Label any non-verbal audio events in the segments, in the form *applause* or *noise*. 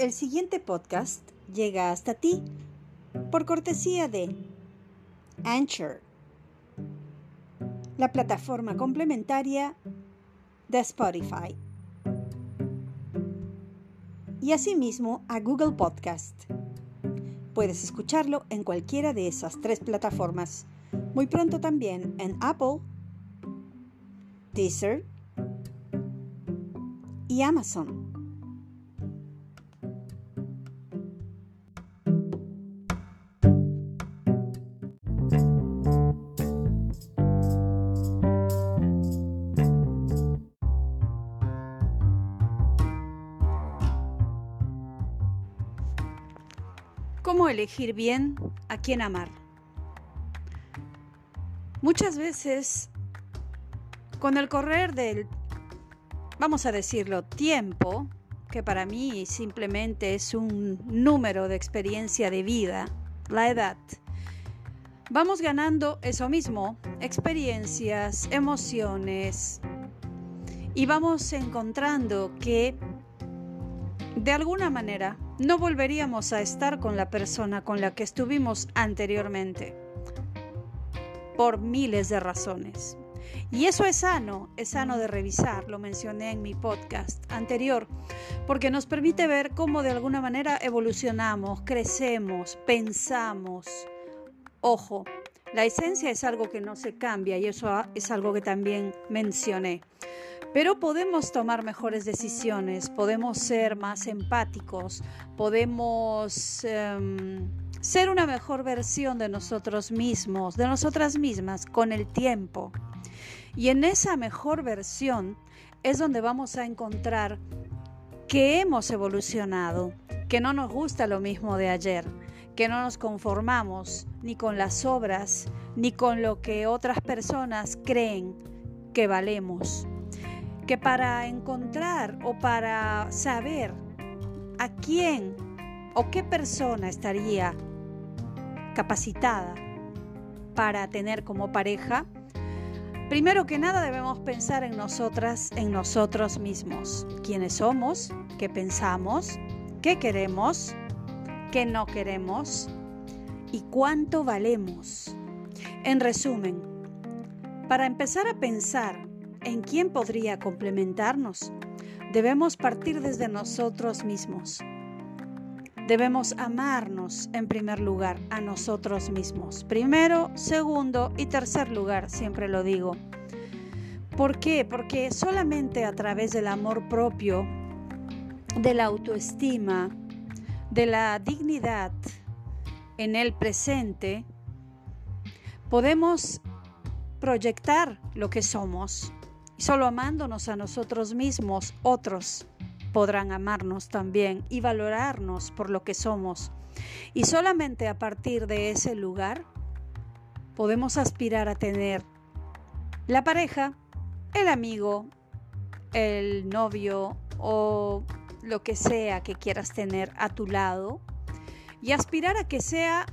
El siguiente podcast llega hasta ti por cortesía de Anchor, la plataforma complementaria de Spotify, y asimismo a Google Podcast. Puedes escucharlo en cualquiera de esas tres plataformas. Muy pronto también en Apple, Deezer y Amazon. ¿Cómo elegir bien a quién amar? Muchas veces, con el correr del, vamos a decirlo, tiempo, que para mí simplemente es un número de experiencia de vida, la edad, vamos ganando eso mismo, experiencias, emociones, y vamos encontrando que de alguna manera no volveríamos a estar con la persona con la que estuvimos anteriormente, por miles de razones. Y eso es sano, es sano de revisar, lo mencioné en mi podcast anterior, porque nos permite ver cómo de alguna manera evolucionamos, crecemos, pensamos. Ojo, la esencia es algo que no se cambia y eso es algo que también mencioné. Pero podemos tomar mejores decisiones, podemos ser más empáticos, podemos em, ser una mejor versión de nosotros mismos, de nosotras mismas, con el tiempo. Y en esa mejor versión es donde vamos a encontrar que hemos evolucionado, que no nos gusta lo mismo de ayer, que no nos conformamos ni con las obras, ni con lo que otras personas creen que valemos. Que para encontrar o para saber a quién o qué persona estaría capacitada para tener como pareja, primero que nada debemos pensar en nosotras, en nosotros mismos, quiénes somos, qué pensamos, qué queremos, qué no queremos y cuánto valemos. En resumen, para empezar a pensar en quién podría complementarnos, debemos partir desde nosotros mismos. Debemos amarnos en primer lugar a nosotros mismos. Primero, segundo y tercer lugar, siempre lo digo. ¿Por qué? Porque solamente a través del amor propio, de la autoestima, de la dignidad en el presente, podemos proyectar lo que somos Solo amándonos a nosotros mismos, otros podrán amarnos también y valorarnos por lo que somos. Y solamente a partir de ese lugar podemos aspirar a tener la pareja, el amigo, el novio o lo que sea que quieras tener a tu lado y aspirar a que sea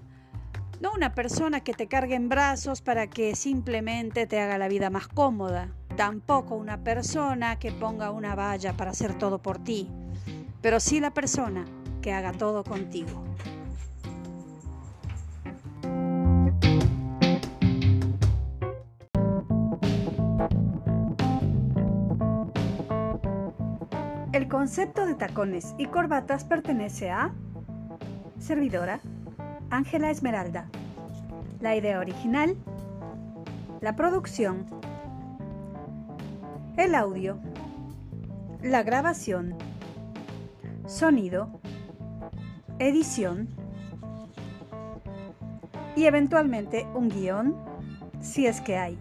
no una persona que te cargue en brazos para que simplemente te haga la vida más cómoda, tampoco una persona que ponga una valla para hacer todo por ti, pero sí la persona que haga todo contigo. Concepto de tacones y corbatas pertenece a servidora Ángela Esmeralda. La idea original, la producción el audio, la grabación, sonido, edición y eventualmente un guion si es que hay.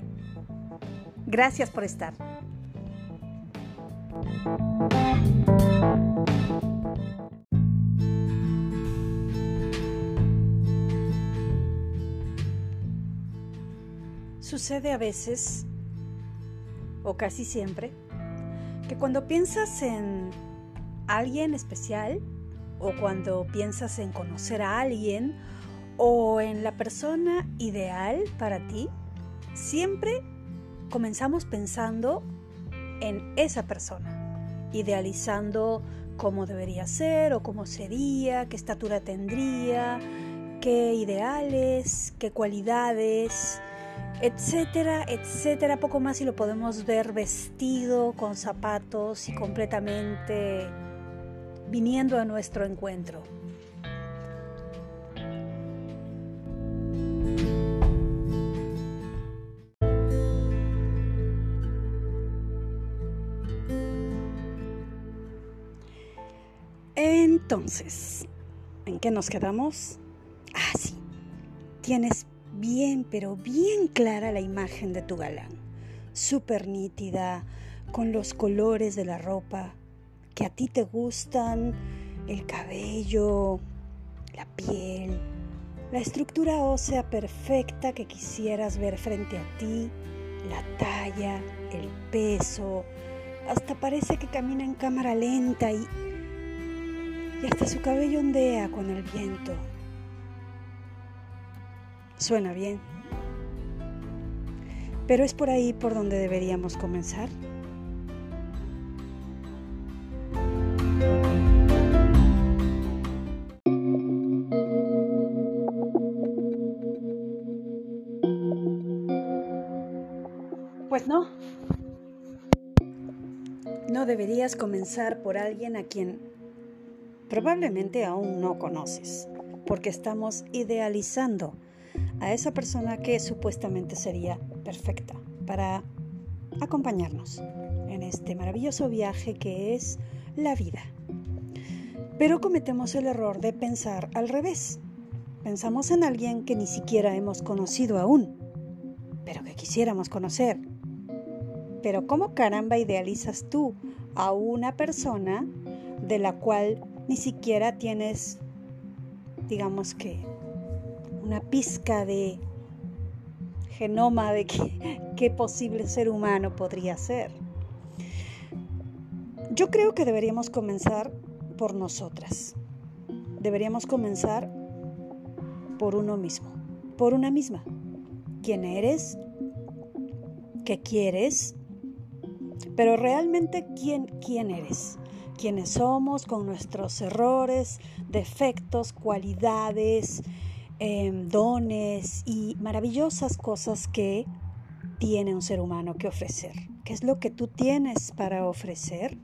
Gracias por estar. Sucede a veces o casi siempre, que cuando piensas en alguien especial o cuando piensas en conocer a alguien o en la persona ideal para ti, siempre comenzamos pensando en esa persona, idealizando cómo debería ser o cómo sería, qué estatura tendría, qué ideales, qué cualidades, etcétera, etcétera, poco más y lo podemos ver vestido con zapatos y completamente viniendo a nuestro encuentro. Entonces, ¿en qué nos quedamos? Ah, sí, tienes bien, pero bien clara la imagen de tu galán, súper nítida, con los colores de la ropa que a ti te gustan, el cabello, la piel, la estructura ósea perfecta que quisieras ver frente a ti, la talla, el peso, hasta parece que camina en cámara lenta y y hasta su cabello ondea con el viento. Suena bien. Pero es por ahí por donde deberíamos comenzar. Pues no. No deberías comenzar por alguien a quien probablemente aún no conoces, porque estamos idealizando a esa persona que supuestamente sería perfecta para acompañarnos en este maravilloso viaje que es la vida. Pero cometemos el error de pensar al revés. Pensamos en alguien que ni siquiera hemos conocido aún, pero que quisiéramos conocer. Pero ¿cómo caramba idealizas tú a una persona de la cual ni siquiera tienes, digamos que, una pizca de genoma de qué, posible ser humano podría ser. Yo creo que deberíamos comenzar por nosotras. Deberíamos comenzar por uno mismo, por una misma. ¿Quién eres? ¿Qué quieres? Pero realmente, ¿quién, quién eres? quienes somos, con nuestros errores, defectos, cualidades, em, dones y maravillosas cosas que tiene un ser humano que ofrecer. ¿Qué es lo que tú tienes para ofrecer?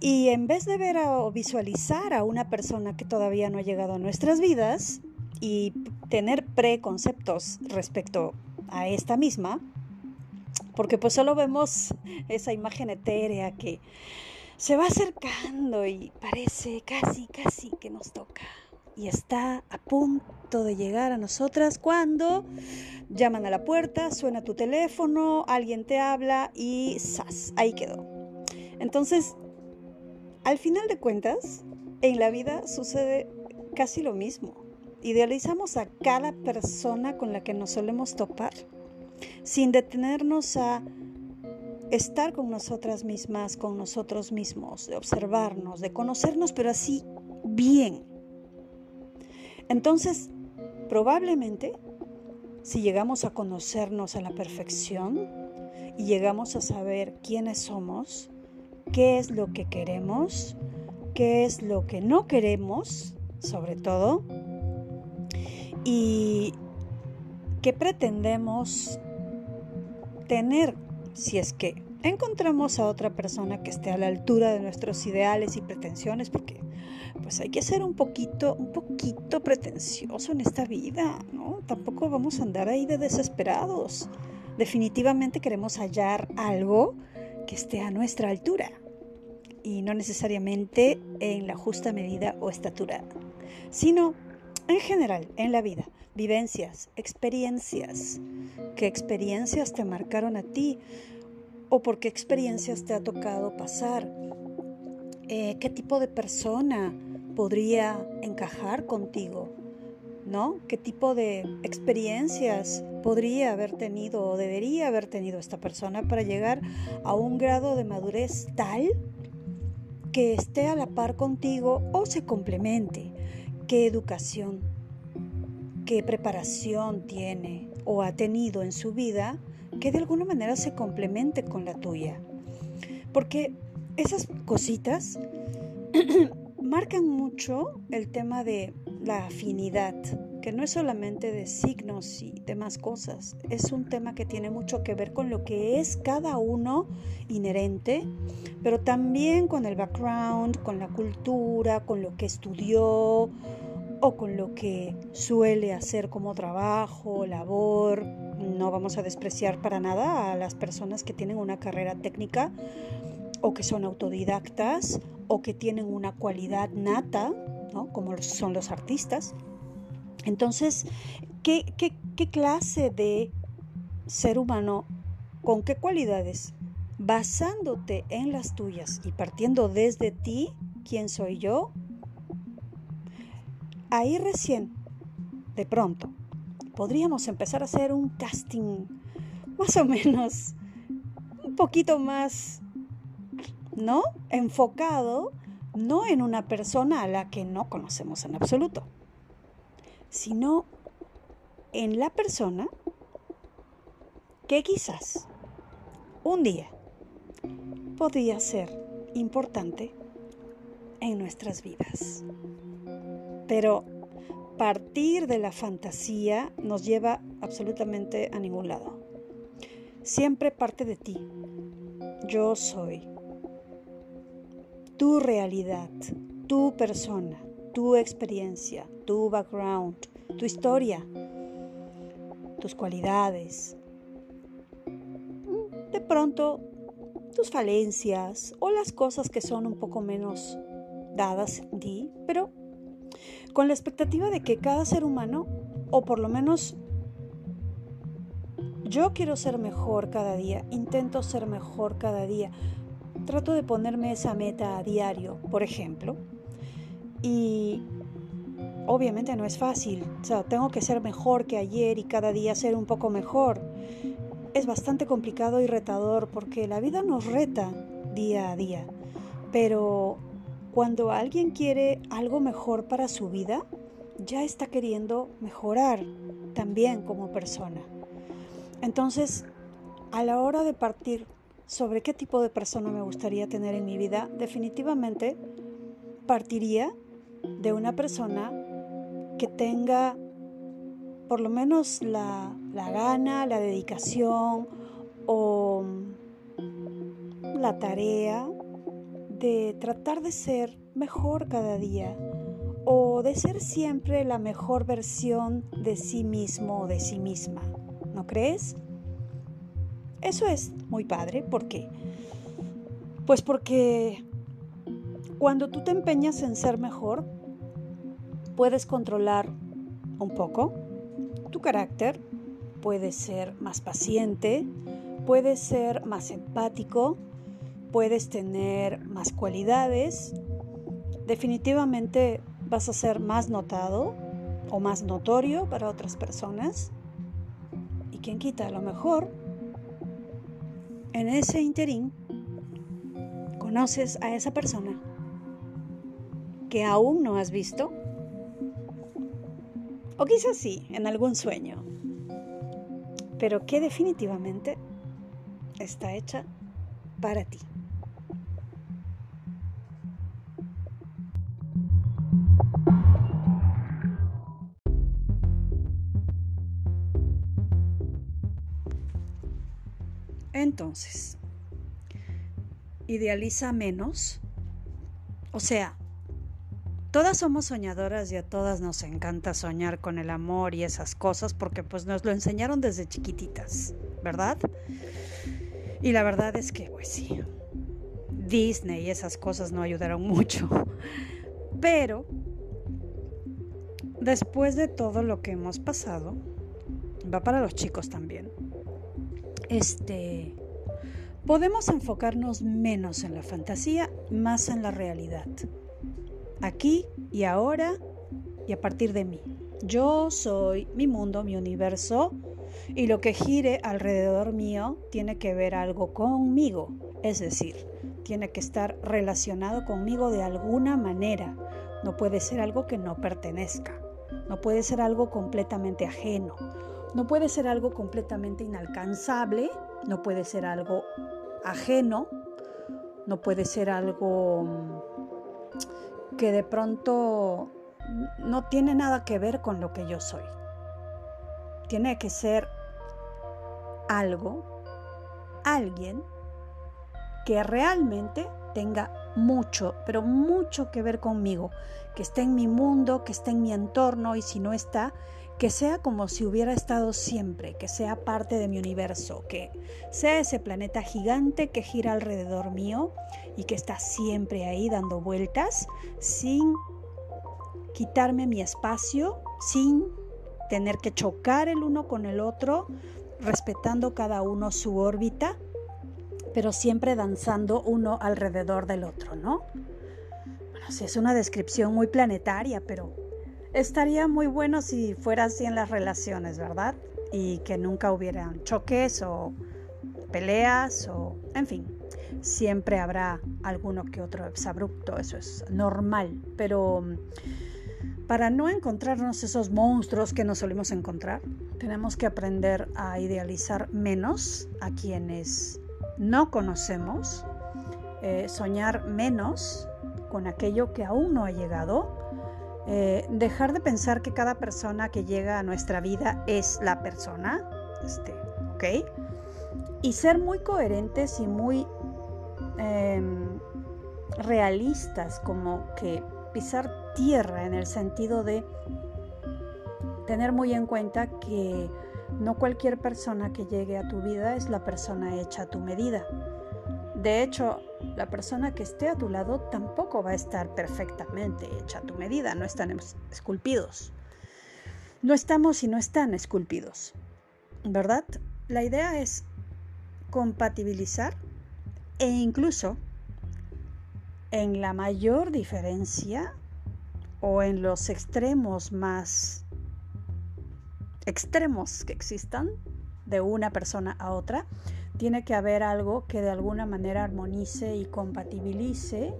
Y en vez de ver o visualizar a una persona que todavía no ha llegado a nuestras vidas y tener preconceptos respecto a esta misma, porque pues solo vemos esa imagen etérea que se va acercando y parece casi, casi que nos toca. Y está a punto de llegar a nosotras cuando llaman a la puerta, suena tu teléfono, alguien te habla y ¡zas! Ahí quedó. Entonces, al final de cuentas, en la vida sucede casi lo mismo. Idealizamos a cada persona con la que nos solemos topar sin detenernos a estar con nosotras mismas, con nosotros mismos, de observarnos, de conocernos, pero así bien. Entonces, probablemente, si llegamos a conocernos a la perfección y llegamos a saber quiénes somos, qué es lo que queremos, qué es lo que no queremos, sobre todo, y qué pretendemos tener si es que encontramos a otra persona que esté a la altura de nuestros ideales y pretensiones, porque pues hay que ser un poquito, un poquito pretencioso en esta vida, ¿no? Tampoco vamos a andar ahí de desesperados. Definitivamente queremos hallar algo que esté a nuestra altura y no necesariamente en la justa medida o estatura, sino en general en la vida vivencias, experiencias. ¿Qué experiencias te marcaron a ti? ¿O por qué experiencias te ha tocado pasar? Eh, ¿Qué tipo de persona podría encajar contigo? ¿No? ¿Qué tipo de experiencias podría haber tenido o debería haber tenido esta persona para llegar a un grado de madurez tal que esté a la par contigo o se complemente? ¿Qué educación qué preparación tiene o ha tenido en su vida que de alguna manera se complemente con la tuya. Porque esas cositas *clears throat* marcan mucho el tema de la afinidad, que no es solamente de signos y demás cosas, es un tema que tiene mucho que ver con lo que es cada uno inherente, pero también con el background, con la cultura, con lo que estudió o con lo que suele hacer como trabajo, labor. No vamos a despreciar para nada a las personas que tienen una carrera técnica o que son autodidactas o que tienen una cualidad nata, ¿no? como son los artistas. Entonces, ¿qué, qué, qué clase de ser humano, con qué cualidades, basándote en las tuyas y partiendo desde ti, quién soy yo, ahí recién, de pronto, podríamos empezar a hacer un casting más o menos un poquito más ¿no? Enfocado no en una persona a la que no conocemos en absoluto, sino en la persona que quizás un día podría ser importante en nuestras vidas. Pero partir de la fantasía nos lleva absolutamente a ningún lado. Siempre parte de ti. Yo soy tu realidad, tu persona, tu experiencia, tu background, tu historia, tus cualidades. De pronto, tus falencias o las cosas que son un poco menos dadas ti, pero con la expectativa de que cada ser humano, o por lo menos yo quiero ser mejor cada día, intento ser mejor cada día, trato de ponerme esa meta a diario, por ejemplo, y obviamente no es fácil, o sea, tengo que ser mejor que ayer y cada día ser un poco mejor. Es bastante complicado y retador porque la vida nos reta día a día, pero cuando alguien quiere algo mejor para su vida, ya está queriendo mejorar también como persona. Entonces, a la hora de partir sobre qué tipo de persona me gustaría tener en mi vida, definitivamente partiría de una persona que tenga por lo menos la, gana, la dedicación o la tarea de tratar de ser mejor cada día o de ser siempre la mejor versión de sí mismo o de sí misma. ¿No crees? Eso es muy padre. ¿Por qué? Pues porque cuando tú te empeñas en ser mejor, puedes controlar un poco tu carácter, puedes ser más paciente, puedes ser más empático, puedes tener más cualidades, definitivamente vas a ser más notado o más notorio para otras personas. Y quien quita, a lo mejor en ese interín conoces a esa persona que aún no has visto, o quizás sí, en algún sueño, pero que definitivamente está hecha para ti. Entonces, idealiza menos. O sea, todas somos soñadoras y a todas nos encanta soñar con el amor y esas cosas porque pues nos lo enseñaron desde chiquititas, ¿verdad? Y la verdad es que pues sí, Disney y esas cosas no ayudaron mucho. Pero después de todo lo que hemos pasado, va para los chicos también este, podemos enfocarnos menos en la fantasía, más en la realidad. Aquí y ahora y a partir de mí. Yo soy mi mundo, mi universo, y lo que gire alrededor mío tiene que ver algo conmigo, es decir, tiene que estar relacionado conmigo de alguna manera. No puede ser algo que no pertenezca, no puede ser algo completamente ajeno, no puede ser algo completamente inalcanzable, no puede ser algo ajeno, no puede ser algo mm, que de pronto no tiene nada que ver con lo que yo soy. Tiene que ser algo, alguien que realmente tenga mucho, pero mucho que ver conmigo, que esté en mi mundo, que esté en mi entorno y si no está, que sea como si hubiera estado siempre, que sea parte de mi universo, que sea ese planeta gigante que gira alrededor mío y que está siempre ahí dando vueltas sin quitarme mi espacio, sin tener que chocar el uno con el otro, respetando cada uno su órbita, pero siempre danzando uno alrededor del otro, ¿no? Bueno, sí, es una descripción muy planetaria, pero estaría muy bueno si fuera así en las relaciones, ¿verdad? Y que nunca hubieran choques o peleas o, en fin, siempre habrá alguno que otro exabrupto, eso es normal, pero para no encontrarnos esos monstruos que nos solimos encontrar, tenemos que aprender a idealizar menos a quienes no conocemos, eh, soñar menos con aquello que aún no ha llegado eh, dejar de pensar que cada persona que llega a nuestra vida es la persona, este, ¿ok? Y ser muy coherentes y muy em, realistas, como que pisar tierra en el sentido de tener muy en cuenta que no cualquier persona que llegue a tu vida es la persona hecha a tu medida. De hecho, la persona que esté a tu lado tampoco va a estar perfectamente hecha a tu medida, no están esculpidos. No estamos y no están esculpidos, ¿verdad? La idea es compatibilizar e incluso en la mayor diferencia o en los extremos más extremos que existan de una persona a otra, tiene que haber algo que de alguna manera armonice y compatibilice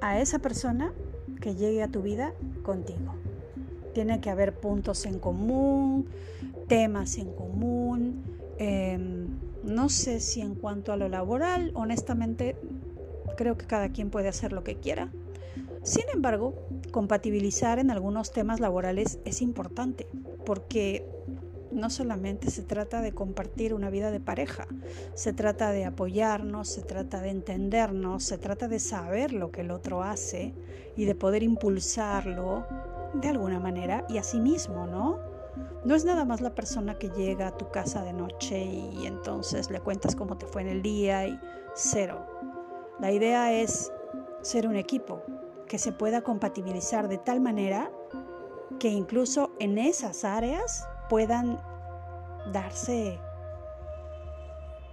a esa persona que llegue a tu vida contigo. Tiene que haber puntos en común, temas en común. Em, no sé si en cuanto a lo laboral, honestamente, creo que cada quien puede hacer lo que quiera. Sin embargo, compatibilizar en algunos temas laborales es importante porque no solamente se trata de compartir una vida de pareja, se trata de apoyarnos, se trata de entendernos, se trata de saber lo que el otro hace y de poder impulsarlo de alguna manera y a sí mismo, ¿no? No es nada más la persona que llega a tu casa de noche y entonces le cuentas cómo te fue en el día y cero. La idea es ser un equipo que se pueda compatibilizar de tal manera que incluso en esas áreas puedan darse,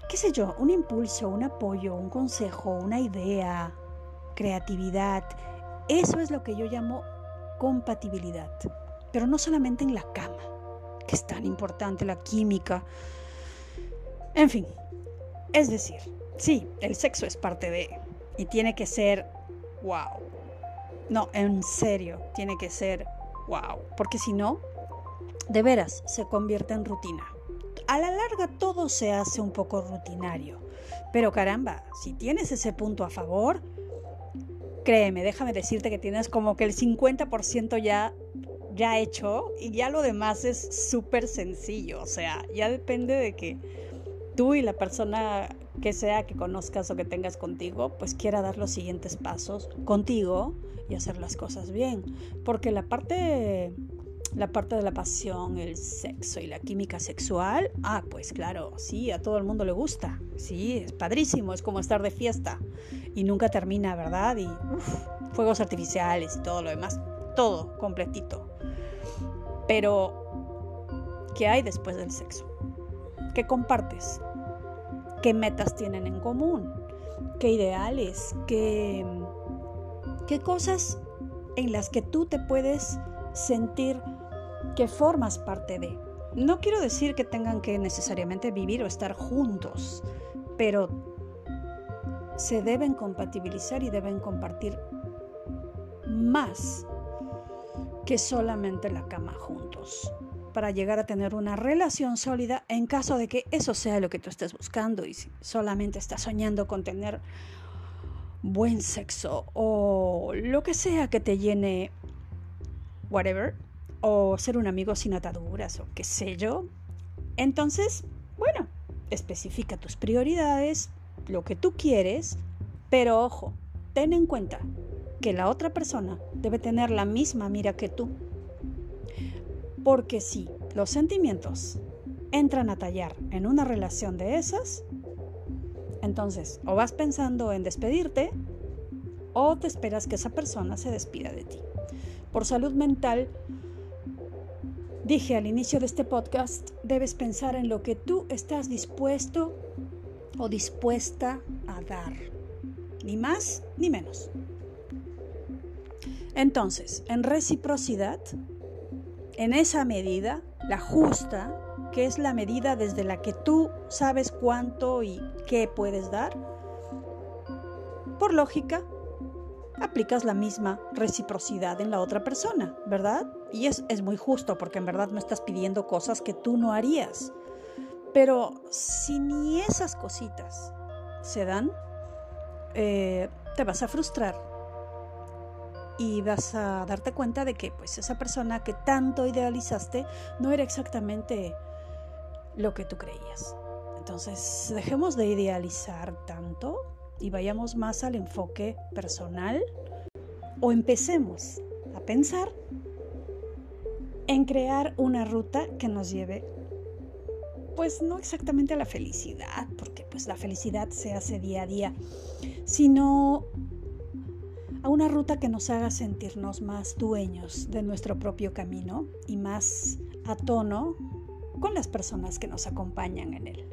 qué sé yo, un impulso, un apoyo, un consejo, una idea, creatividad. Eso es lo que yo llamo compatibilidad. Pero no solamente en la cama, que es tan importante la química. En fin, es decir, sí, el sexo es parte de... Y tiene que ser wow. No, en serio, tiene que ser wow. Porque si no, de veras se convierte en rutina. A la larga todo se hace un poco rutinario. Pero caramba, si tienes ese punto a favor, créeme, déjame decirte que tienes como que el 50% ya, ya hecho y ya lo demás es súper sencillo. O sea, ya depende de que tú y la persona que sea que conozcas o que tengas contigo, pues quiera dar los siguientes pasos contigo y hacer las cosas bien. Porque la parte la parte de la pasión, el sexo y la química sexual, ah, pues claro, sí, a todo el mundo le gusta, sí, es padrísimo, es como estar de fiesta y nunca termina, ¿verdad? Y fuegos artificiales y todo lo demás, todo completito. Pero, ¿qué hay después del sexo? ¿Qué compartes? ¿Qué metas tienen en común? ¿Qué ideales? ¿Qué, qué cosas en las que tú te puedes sentir que formas parte de. No quiero decir que tengan que necesariamente vivir o estar juntos, pero se deben compatibilizar y deben compartir más que solamente la cama juntos. para llegar a tener una relación sólida en caso de que eso sea lo que tú estés buscando y si solamente estás soñando con tener buen sexo o lo que sea que te llene whatever o ser un amigo sin ataduras o qué sé yo. Entonces, bueno, especifica tus prioridades, lo que tú quieres, pero ojo, ten en cuenta que la otra persona debe tener la misma mira que tú. Porque si los sentimientos entran a tallar en una relación de esas, entonces o vas pensando en despedirte o te esperas que esa persona se despida de ti. Por salud mental, dije al inicio de este podcast, debes pensar en lo que tú estás dispuesto o dispuesta a dar. Ni más ni menos. Entonces, en reciprocidad, en esa medida, la justa, que es la medida desde la que tú sabes cuánto y qué puedes dar, por lógica, aplicas la misma reciprocidad en la otra persona, ¿verdad? Y es, es, muy justo porque en verdad no estás pidiendo cosas que tú no harías. Pero si ni esas cositas se dan, eh, te vas a frustrar y vas a darte cuenta de que pues esa persona que tanto idealizaste no era exactamente lo que tú creías. Entonces, dejemos de idealizar tanto y vayamos más al enfoque personal o empecemos a pensar en crear una ruta que nos lleve pues no exactamente a la felicidad, porque pues la felicidad se hace día a día, sino a una ruta que nos haga sentirnos más dueños de nuestro propio camino y más a tono con las personas que nos acompañan en él.